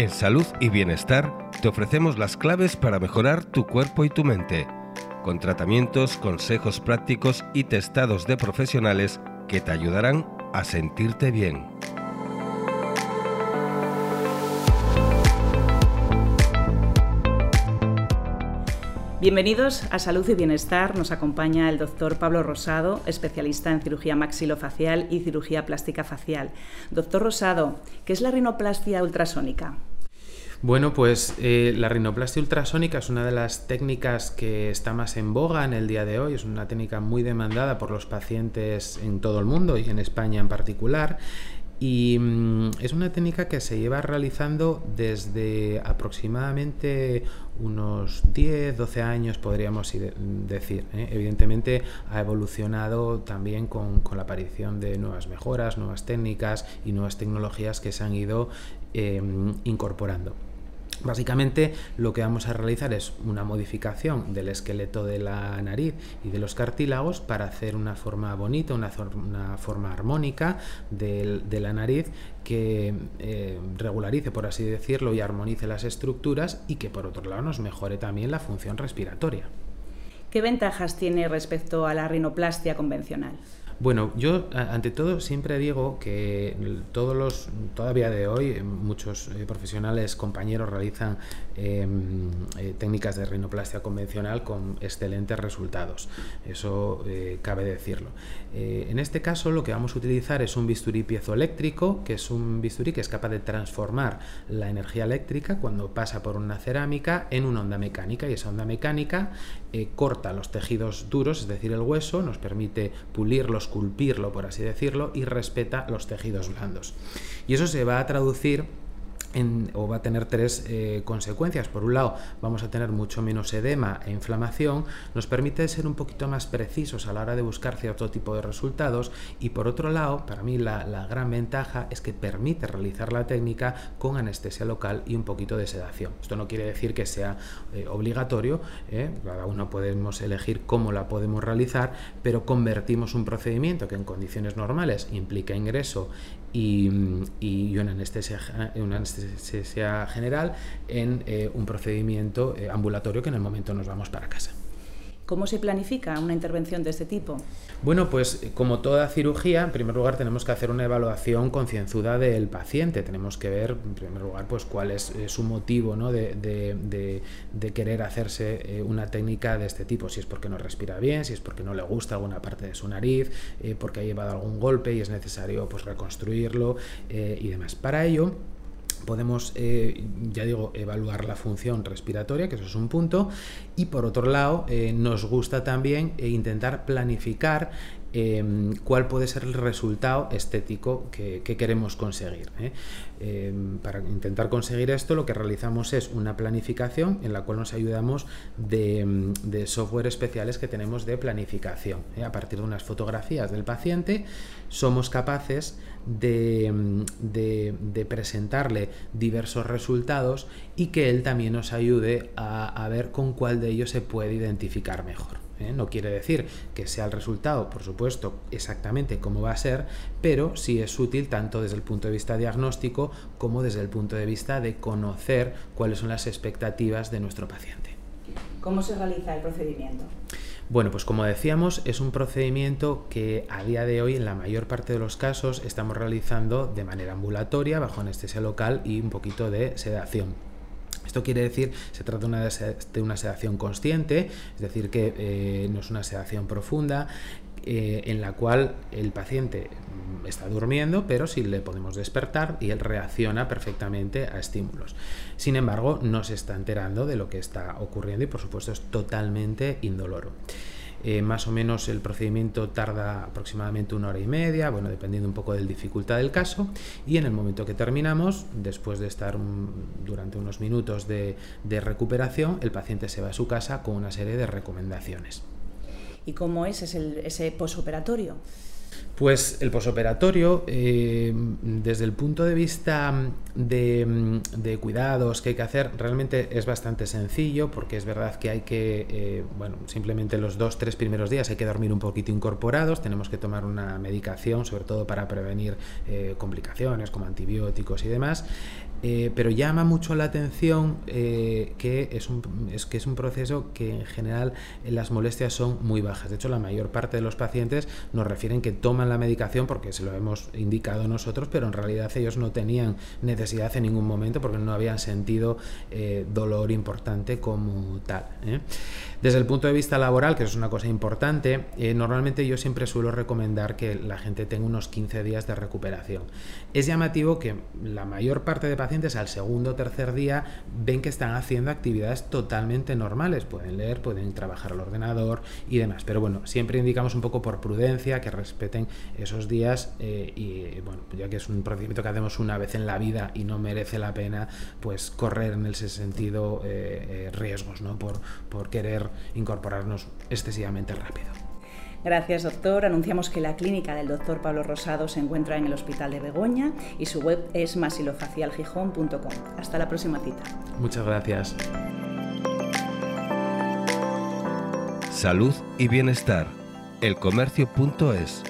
En Salud y Bienestar te ofrecemos las claves para mejorar tu cuerpo y tu mente, con tratamientos, consejos prácticos y testados de profesionales que te ayudarán a sentirte bien. Bienvenidos a Salud y Bienestar. Nos acompaña el doctor Pablo Rosado, especialista en cirugía maxilofacial y cirugía plástica facial. Doctor Rosado, ¿qué es la rinoplastia ultrasónica? Bueno, pues eh, la rinoplastia ultrasónica es una de las técnicas que está más en boga en el día de hoy. Es una técnica muy demandada por los pacientes en todo el mundo y en España en particular. Y mm, es una técnica que se lleva realizando desde aproximadamente unos 10, 12 años, podríamos decir. ¿eh? Evidentemente ha evolucionado también con, la aparición de nuevas mejoras, nuevas técnicas y nuevas tecnologías que se han ido em, incorporando. Básicamente lo que vamos a realizar es una modificación del esqueleto de la nariz y de los cartílagos para hacer una forma bonita, una, forma armónica de, la nariz que eh, regularice, por así decirlo, y armonice las estructuras y que por otro lado nos mejore también la función respiratoria. ¿Qué ventajas tiene respecto a la rinoplastia convencional? Bueno, yo ante todo siempre digo que todos los, todavía de hoy, muchos eh, profesionales, compañeros realizan em, eh, técnicas de rinoplastia convencional con excelentes resultados. Eso eh, cabe decirlo. en este caso lo que vamos a utilizar es un bisturí piezoeléctrico, que es un bisturí que es capaz de transformar la energía eléctrica cuando pasa por una cerámica en una onda mecánica y esa onda mecánica corta los tejidos duros, es decir, el hueso, nos permite pulirlos esculpirlo, por así decirlo, y respeta los tejidos blandos. Y eso se va a traducir o va a tener tres eh, consecuencias. Por un lado, vamos a tener mucho menos edema e inflamación, nos permite ser un poquito más precisos a la hora de buscar cierto tipo de resultados y por otro lado, para mí la, gran ventaja es que permite realizar la técnica con anestesia local y un poquito de sedación. Esto no quiere decir que sea eh, obligatorio, ¿eh? cada uno podemos elegir cómo la podemos realizar, pero convertimos un procedimiento que en condiciones normales implica ingreso y, y una, anestesia, una anestesia general en eh, un procedimiento eh, ambulatorio que en el momento nos vamos para casa. ¿Cómo se planifica una intervención de este tipo? Bueno, pues eh, como toda cirugía, en primer lugar tenemos que hacer una evaluación concienzuda del paciente. Tenemos que ver, en primer lugar, pues cuál es su motivo ¿no? de, querer hacerse una técnica de este tipo. Si es porque no respira bien, si es porque no le gusta alguna parte de su nariz, porque ha llevado algún golpe y es necesario pues, reconstruirlo y demás. Para ello, podemos, eh, ya digo, evaluar la función respiratoria, que eso es un punto, y por otro lado, eh, nos gusta también eh, intentar planificar Em, cuál puede ser el resultado estético que, queremos conseguir. ¿eh? Em, para intentar conseguir esto lo que realizamos es una planificación en la cual nos ayudamos de, em, software especiales que tenemos de planificación. ¿eh? A partir de unas fotografías del paciente somos capaces de, presentarle diversos resultados y que él también nos ayude a ver con cuál de ellos se puede identificar mejor. ¿Eh? No quiere decir que sea el resultado, por supuesto, exactamente cómo va a ser, pero sí es útil tanto desde el punto de vista diagnóstico como desde el punto de vista de conocer cuáles son las expectativas de nuestro paciente. ¿Cómo se realiza el procedimiento? Bueno, pues como decíamos, es un procedimiento que a día de hoy en la mayor parte de los casos estamos realizando de manera ambulatoria, bajo anestesia local y un poquito de sedación. Esto quiere decir, se trata de una sedación consciente, es decir, que eh, no es una sedación profunda, eh, en la cual el paciente mm, está durmiendo, pero sí le podemos despertar y él reacciona perfectamente a estímulos. Sin embargo, no se está enterando de lo que está ocurriendo y por supuesto es totalmente indoloro. Eh, más o menos el procedimiento tarda aproximadamente una hora y media, bueno, dependiendo un poco de la dificultad del caso. Y en el momento que terminamos, después de estar durante unos minutos de, recuperación, el paciente se va a su casa con una serie de recomendaciones. ¿Y cómo es ese, ese posoperatorio? Pues el posoperatorio, eh, desde el punto de vista de, cuidados que hay que hacer, realmente es bastante sencillo porque es verdad que hay que, eh, bueno, simplemente los dos, tres primeros días hay que dormir un poquito incorporados, tenemos que tomar una medicación, sobre todo para prevenir eh, complicaciones como antibióticos y demás. Pero llama mucho la atención que, es un, es, que es un proceso que en general las molestias son muy bajas. De hecho, la mayor parte de los pacientes nos refieren que toman la medicación porque se lo hemos indicado nosotros, pero en realidad ellos no tenían necesidad en ningún momento porque no habían sentido eh, dolor importante como tal. Desde el punto de vista laboral, que es una cosa importante, normalmente yo siempre suelo recomendar que la gente tenga unos 15 días de recuperación. Es llamativo que la mayor parte de pacientes al segundo o tercer día ven que están haciendo actividades totalmente normales. Pueden leer, pueden trabajar al ordenador y demás. Pero bueno, siempre indicamos un poco por prudencia que respeten esos días eh, y bueno, ya que es un procedimiento que hacemos una vez en la vida y no merece la pena pues correr en ese sentido eh, eh, riesgos ¿no? por, por querer incorporarnos excesivamente rápido. Gracias, doctor. Anunciamos que la clínica del doctor Pablo Rosado se encuentra en el Hospital de Begoña y su web es masilofacialgijón.com. Hasta la próxima cita. Muchas gracias. Salud y bienestar. Elcomercio.es.